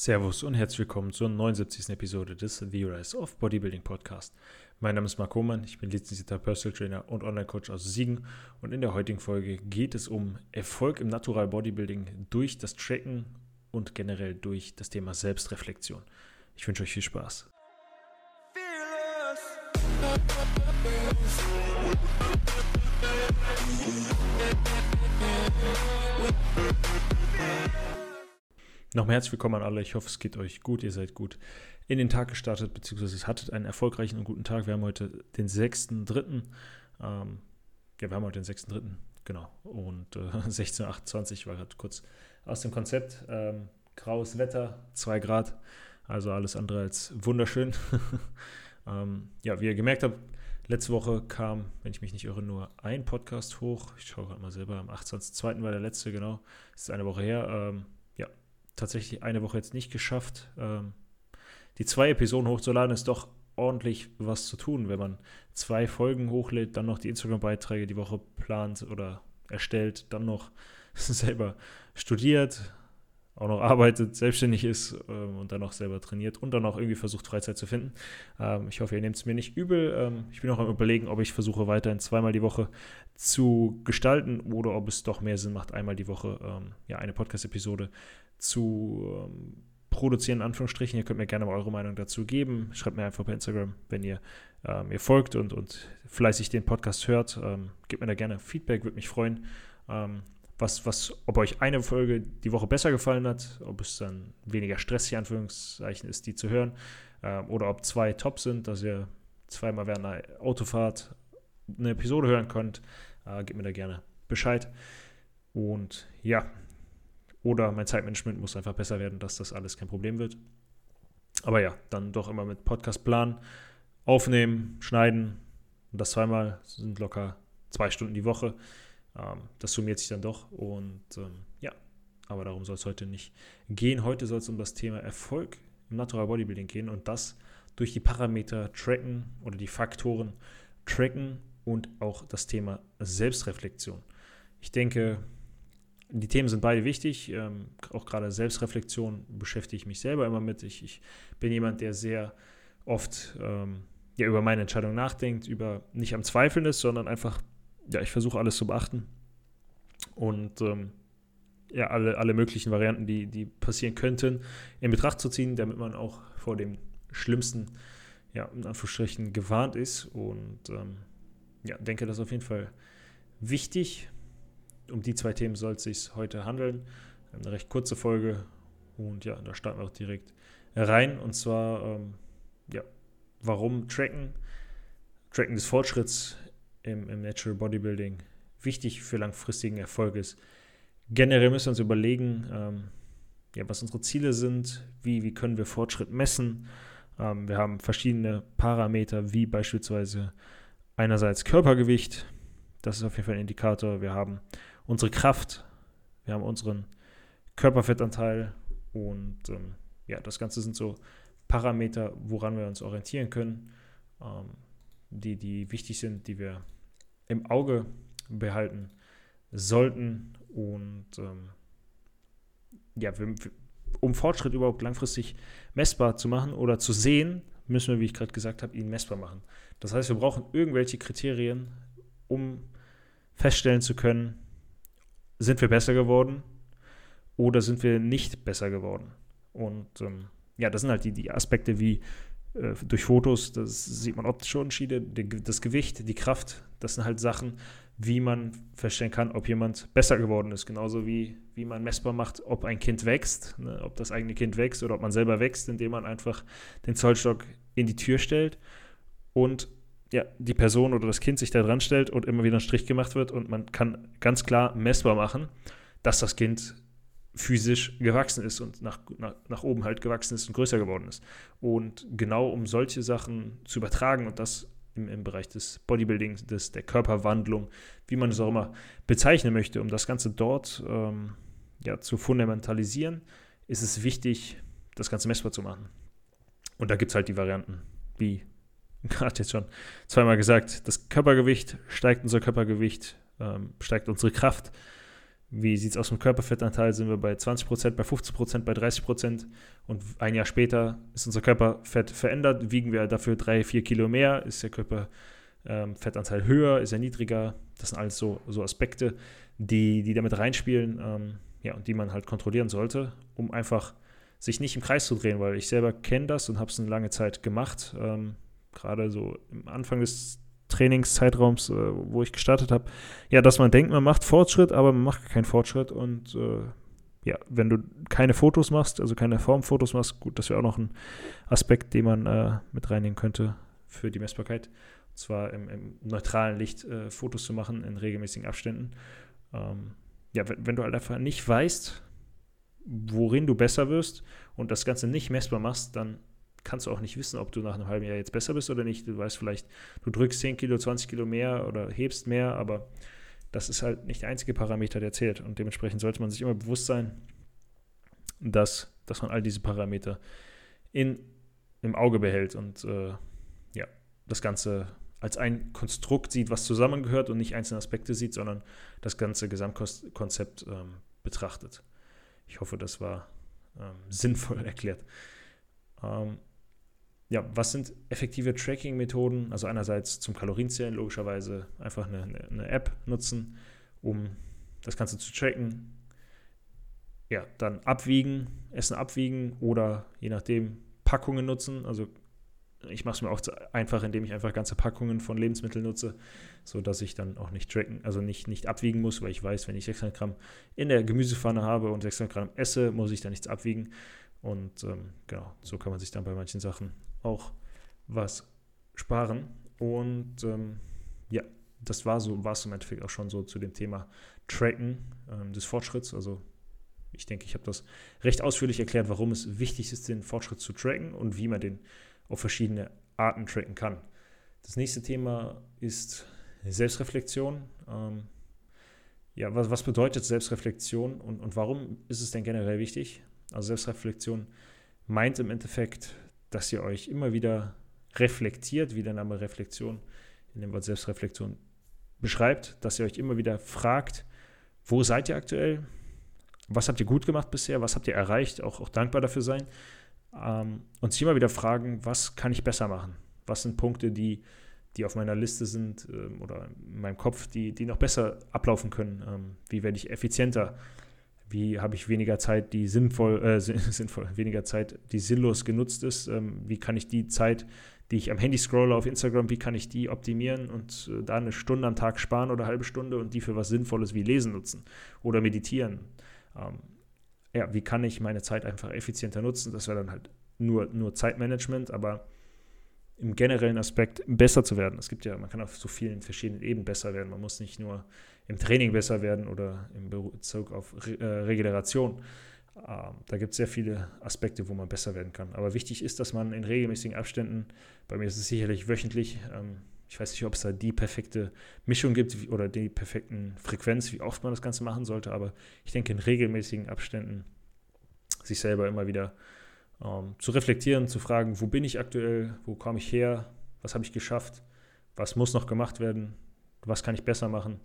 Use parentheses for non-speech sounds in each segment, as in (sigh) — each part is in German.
Servus und herzlich willkommen zur 79. Episode des The Rise of Bodybuilding Podcast. Mein Name ist Marc Hohmann, ich bin lizenzierter Personal Trainer und Online-Coach aus Siegen und in der heutigen Folge geht es um Erfolg im Natural Bodybuilding durch das Tracken und generell durch das Thema Selbstreflexion. Ich wünsche euch viel Spaß. Nochmal herzlich willkommen an alle. Ich hoffe, es geht euch gut. Ihr seid gut in den Tag gestartet, beziehungsweise hattet einen erfolgreichen und guten Tag. Wir haben heute den 6.3. Ähm, ja, wir haben heute den 6.3. Genau. Und äh, (laughs) 16.28 war gerade kurz aus dem Konzept. Ähm, graues Wetter, 2 Grad. Also alles andere als wunderschön. (laughs) ähm, ja, wie ihr gemerkt habt, letzte Woche kam, wenn ich mich nicht irre, nur ein Podcast hoch. Ich schaue gerade mal selber. Am 28.2. war der letzte, genau. Das ist eine Woche her. Ähm, tatsächlich eine Woche jetzt nicht geschafft. Ähm, die zwei Episoden hochzuladen ist doch ordentlich was zu tun, wenn man zwei Folgen hochlädt, dann noch die Instagram-Beiträge die Woche plant oder erstellt, dann noch (laughs) selber studiert, auch noch arbeitet, selbstständig ist ähm, und dann noch selber trainiert und dann auch irgendwie versucht, Freizeit zu finden. Ähm, ich hoffe, ihr nehmt es mir nicht übel. Ähm, ich bin auch am Überlegen, ob ich versuche, weiterhin zweimal die Woche zu gestalten oder ob es doch mehr Sinn macht, einmal die Woche ähm, ja, eine Podcast-Episode zu ähm, produzieren, in Anführungsstrichen. Ihr könnt mir gerne mal eure Meinung dazu geben. Schreibt mir einfach bei Instagram, wenn ihr äh, mir folgt und, und fleißig den Podcast hört. Ähm, gebt mir da gerne Feedback, würde mich freuen. Ähm, was, was, ob euch eine Folge die Woche besser gefallen hat, ob es dann weniger stressig, Anführungszeichen, ist, die zu hören, ähm, oder ob zwei top sind, dass ihr zweimal während einer Autofahrt eine Episode hören könnt. Äh, gebt mir da gerne Bescheid. Und ja, oder mein Zeitmanagement muss einfach besser werden, dass das alles kein Problem wird. Aber ja, dann doch immer mit Podcast planen, aufnehmen, schneiden. Und das zweimal sind locker zwei Stunden die Woche. Ähm, das summiert sich dann doch. Und ähm, ja, aber darum soll es heute nicht gehen. Heute soll es um das Thema Erfolg im Natural Bodybuilding gehen und das durch die Parameter tracken oder die Faktoren tracken und auch das Thema Selbstreflexion. Ich denke, die Themen sind beide wichtig. Ähm, auch gerade Selbstreflexion beschäftige ich mich selber immer mit. Ich, ich bin jemand, der sehr oft ähm, ja, über meine Entscheidung nachdenkt, über nicht am Zweifeln ist, sondern einfach, ja, ich versuche alles zu beachten. Und ähm, ja, alle, alle möglichen Varianten, die, die passieren könnten, in Betracht zu ziehen, damit man auch vor dem Schlimmsten, ja, in Anführungsstrichen, gewarnt ist. Und ähm, ja, denke, das ist auf jeden Fall wichtig um die zwei Themen soll es sich heute handeln. Eine recht kurze Folge und ja, da starten wir auch direkt rein. Und zwar, ähm, ja, warum Tracken, Tracken des Fortschritts im, im Natural Bodybuilding wichtig für langfristigen Erfolg ist. Generell müssen wir uns überlegen, ähm, ja, was unsere Ziele sind, wie, wie können wir Fortschritt messen. Ähm, wir haben verschiedene Parameter, wie beispielsweise einerseits Körpergewicht, das ist auf jeden Fall ein Indikator. Wir haben unsere Kraft, wir haben unseren Körperfettanteil und ähm, ja, das Ganze sind so Parameter, woran wir uns orientieren können, ähm, die, die wichtig sind, die wir im Auge behalten sollten und ähm, ja, wir, um Fortschritt überhaupt langfristig messbar zu machen oder zu sehen, müssen wir, wie ich gerade gesagt habe, ihn messbar machen. Das heißt, wir brauchen irgendwelche Kriterien, um feststellen zu können, sind wir besser geworden oder sind wir nicht besser geworden. Und ähm, ja, das sind halt die, die Aspekte wie äh, durch Fotos, das sieht man optische Unterschiede, die, das Gewicht, die Kraft, das sind halt Sachen, wie man feststellen kann, ob jemand besser geworden ist. Genauso wie, wie man messbar macht, ob ein Kind wächst, ne, ob das eigene Kind wächst oder ob man selber wächst, indem man einfach den Zollstock in die Tür stellt und ja, die Person oder das Kind sich da dran stellt und immer wieder ein Strich gemacht wird und man kann ganz klar messbar machen, dass das Kind physisch gewachsen ist und nach, nach, nach oben halt gewachsen ist und größer geworden ist. Und genau um solche Sachen zu übertragen und das im, im Bereich des Bodybuildings, des, der Körperwandlung, wie man es auch immer bezeichnen möchte, um das Ganze dort ähm, ja, zu fundamentalisieren, ist es wichtig, das Ganze messbar zu machen. Und da gibt es halt die Varianten, wie (laughs) gerade jetzt schon zweimal gesagt, das Körpergewicht steigt unser Körpergewicht, ähm, steigt unsere Kraft, wie sieht es aus mit Körperfettanteil? Sind wir bei 20%, bei 15%, bei 30% und ein Jahr später ist unser Körperfett verändert, wiegen wir dafür drei, vier Kilo mehr, ist der Körperfettanteil ähm, höher, ist er niedriger? Das sind alles so, so Aspekte, die, die damit reinspielen ähm, ja, und die man halt kontrollieren sollte, um einfach sich nicht im Kreis zu drehen, weil ich selber kenne das und habe es eine lange Zeit gemacht. Ähm, Gerade so am Anfang des Trainingszeitraums, äh, wo ich gestartet habe, ja, dass man denkt, man macht Fortschritt, aber man macht keinen Fortschritt und äh, ja, wenn du keine Fotos machst, also keine Formfotos machst, gut, das wäre auch noch ein Aspekt, den man äh, mit reinnehmen könnte für die Messbarkeit. Und zwar im, im neutralen Licht äh, Fotos zu machen in regelmäßigen Abständen. Ähm, ja, wenn, wenn, du halt einfach nicht weißt, worin du besser wirst und das Ganze nicht messbar machst, dann kannst du auch nicht wissen, ob du nach einem halben Jahr jetzt besser bist oder nicht. Du weißt vielleicht, du drückst 10 Kilo, 20 Kilo mehr oder hebst mehr, aber das ist halt nicht der einzige Parameter, der zählt. Und dementsprechend sollte man sich immer bewusst sein, dass, dass man all diese Parameter in, im Auge behält und äh, ja, das Ganze als ein Konstrukt sieht, was zusammengehört und nicht einzelne Aspekte sieht, sondern das ganze Gesamtkonzept ähm, betrachtet. Ich hoffe, das war ähm, sinnvoll (laughs) erklärt. Ähm, ja, was sind effektive Tracking-Methoden? Also einerseits zum Kalorienzählen logischerweise einfach eine, eine, App nutzen, um das Ganze zu tracken. Ja, dann abwiegen, Essen abwiegen oder je nachdem Packungen nutzen. Also ich mache es mir auch einfach, indem ich einfach ganze Packungen von Lebensmitteln nutze, sodass ich dann auch nicht tracken, also nicht, nicht abwiegen muss, weil ich weiß, wenn ich 600 Gramm in der Gemüsepfanne habe und 600 Gramm esse, muss ich da nichts abwiegen. Und ähm, genau, so kann man sich dann bei manchen Sachen auch was sparen. Und ähm, ja, das war so, war es im Endeffekt auch schon so zu dem Thema Tracken ähm, des Fortschritts. Also ich denke, ich habe das recht ausführlich erklärt, warum es wichtig ist, den Fortschritt zu tracken und wie man den auf verschiedene Arten tracken kann. Das nächste Thema ist Selbstreflexion. Ähm, ja, was, was bedeutet Selbstreflexion und, und warum ist es denn generell wichtig? Also Selbstreflexion meint im Endeffekt dass ihr euch immer wieder reflektiert, wie der Name Reflexion in dem Wort Selbstreflexion beschreibt, dass ihr euch immer wieder fragt, wo seid ihr aktuell? Was habt ihr gut gemacht bisher? Was habt ihr erreicht? Auch, auch dankbar dafür sein. Ähm, und sich immer wieder fragen, was kann ich besser machen? Was sind Punkte, die, die auf meiner Liste sind ähm, oder in meinem Kopf, die, die noch besser ablaufen können? Ähm, wie werde ich effizienter? Wie habe ich weniger Zeit, die sinnvoll, äh, (laughs) sinnvoll, weniger Zeit, die sinnlos genutzt ist, ähm, wie kann ich die Zeit, die ich am Handy scrolle auf Instagram, wie kann ich die optimieren und äh, da eine Stunde am Tag sparen oder eine halbe Stunde und die für was Sinnvolles wie Lesen nutzen oder meditieren. Ähm, ja, wie kann ich meine Zeit einfach effizienter nutzen? Das wäre dann halt nur, nur Zeitmanagement, aber im generellen Aspekt besser zu werden. Es gibt ja, man kann auf so vielen verschiedenen Ebenen besser werden. Man muss nicht nur im Training besser werden oder im Bezug auf Re äh, Regeneration. Ähm, da gibt es sehr viele Aspekte, wo man besser werden kann. Aber wichtig ist, dass man in regelmäßigen Abständen, bei mir ist es sicherlich wöchentlich, ähm, ich weiß nicht, ob es da die perfekte Mischung gibt oder die perfekten Frequenz, wie oft man das Ganze machen sollte, aber ich denke in regelmäßigen Abständen sich selber immer wieder ähm, zu reflektieren, zu fragen, wo bin ich aktuell, wo komme ich her, was habe ich geschafft, was muss noch gemacht werden, was kann ich besser machen.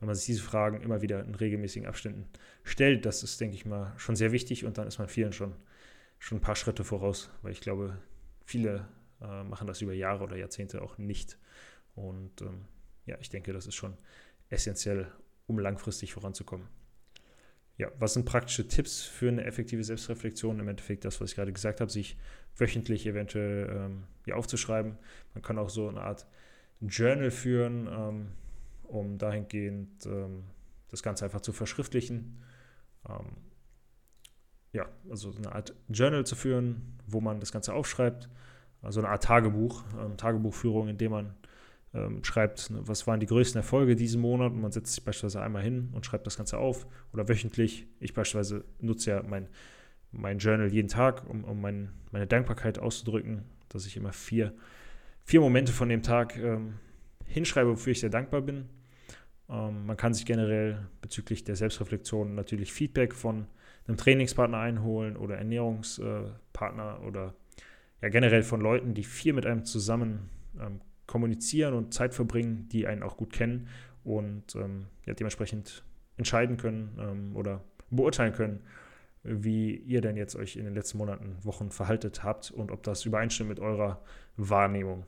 Wenn man sich diese Fragen immer wieder in regelmäßigen Abständen stellt, das ist, denke ich mal, schon sehr wichtig und dann ist man vielen schon, schon ein paar Schritte voraus, weil ich glaube, viele äh, machen das über Jahre oder Jahrzehnte auch nicht. Und ähm, ja, ich denke, das ist schon essentiell, um langfristig voranzukommen ja, was sind praktische Tipps für eine effektive Selbstreflexion? Im Endeffekt das, was ich gerade gesagt habe, sich wöchentlich eventuell ähm, ja, aufzuschreiben. Man kann auch so eine Art Journal führen, ähm, um dahingehend ähm, das Ganze einfach zu verschriftlichen. Ähm, ja, also eine Art Journal zu führen, wo man das Ganze aufschreibt. Also eine Art Tagebuch, ähm, Tagebuchführung, in dem man ähm, schreibt, ne, was waren die größten Erfolge diesen Monat und man setzt sich beispielsweise einmal hin und schreibt das Ganze auf oder wöchentlich. Ich beispielsweise nutze ja mein, mein Journal jeden Tag, um, um mein, meine Dankbarkeit auszudrücken, dass ich immer vier, vier Momente von dem Tag ähm, hinschreibe, wofür ich sehr dankbar bin. Ähm, man kann sich generell bezüglich der Selbstreflexion natürlich Feedback von einem Trainingspartner einholen oder Ernährungspartner oder ja generell von Leuten, die viel mit einem zusammen ähm, kommunizieren und Zeit verbringen, die einen auch gut kennen und ähm, ja, dementsprechend entscheiden können ähm, oder beurteilen können, wie ihr denn jetzt euch in den letzten Monaten, Wochen verhaltet habt und ob das übereinstimmt mit eurer Wahrnehmung.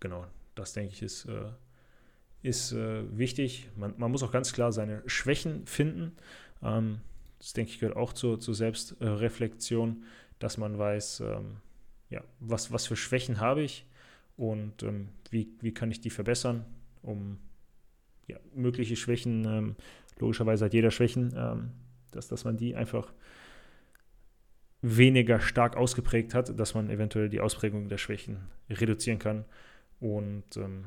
Genau, das denke ich ist, äh, ist äh, wichtig. Man, man, muss auch ganz klar seine Schwächen finden. Ähm, das denke ich gehört auch zur, zur Selbstreflexion, dass man weiß, ähm, ja, was, was für Schwächen habe ich und ähm, wie, wie kann ich die verbessern, um ja, mögliche Schwächen, ähm, logischerweise hat jeder Schwächen, ähm, dass, dass man die einfach weniger stark ausgeprägt hat, dass man eventuell die Ausprägung der Schwächen reduzieren kann. Und ähm,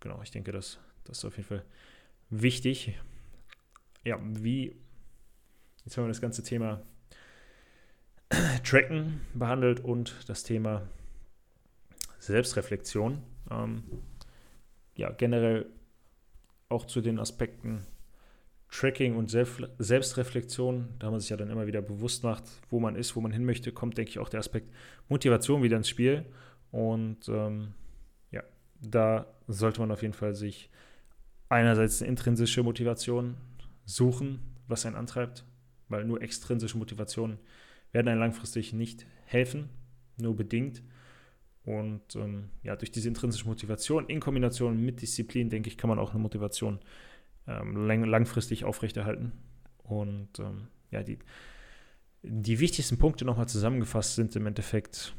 genau, ich denke, das, das ist auf jeden Fall wichtig. Ja, wie, jetzt haben wir das ganze Thema Tracken behandelt und das Thema Selbstreflexion. Ähm, ja, generell auch zu den Aspekten Tracking und Selbstreflexion, da man sich ja dann immer wieder bewusst macht, wo man ist, wo man hin möchte, kommt, denke ich, auch der Aspekt Motivation wieder ins Spiel. Und ähm, ja, da sollte man auf jeden Fall sich einerseits eine intrinsische Motivation suchen, was einen antreibt, weil nur extrinsische Motivationen werden einem langfristig nicht helfen, nur bedingt. Und ähm, ja, durch diese intrinsische Motivation in Kombination mit Disziplin, denke ich, kann man auch eine Motivation ähm, lang, langfristig aufrechterhalten. Und ähm, ja, die, die wichtigsten Punkte nochmal zusammengefasst sind im Endeffekt,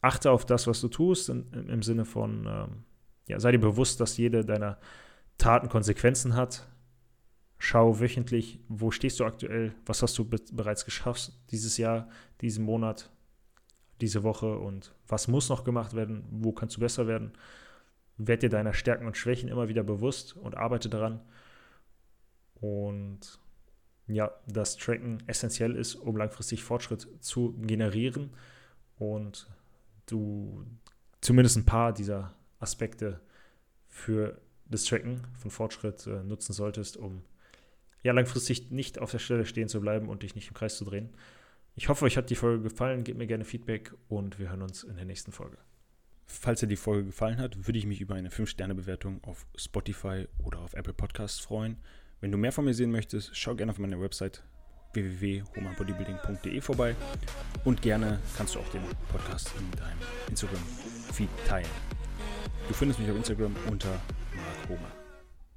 achte auf das, was du tust, in, im Sinne von, ähm, ja, sei dir bewusst, dass jede deiner Taten Konsequenzen hat. Schau wöchentlich, wo stehst du aktuell, was hast du be bereits geschafft dieses Jahr, diesen Monat, diese Woche? Und was muss noch gemacht werden, wo kannst du besser werden? Werd dir deiner Stärken und Schwächen immer wieder bewusst und arbeite daran. Und ja, das Tracken essentiell ist, um langfristig Fortschritt zu generieren. Und du zumindest ein paar dieser Aspekte für das Tracken von Fortschritt äh, nutzen solltest, um ja langfristig nicht auf der Stelle stehen zu bleiben und dich nicht im Kreis zu drehen. Ich hoffe, euch hat die Folge gefallen. Gebt mir gerne Feedback und wir hören uns in der nächsten Folge. Falls dir die Folge gefallen hat, würde ich mich über eine 5-Sterne-Bewertung auf Spotify oder auf Apple Podcasts freuen. Wenn du mehr von mir sehen möchtest, schau gerne auf meine Website www.homabodybuilding.de vorbei und gerne kannst du auch den Podcast in deinem Instagram-Feed teilen. Du findest mich auf Instagram unter Mark Homer.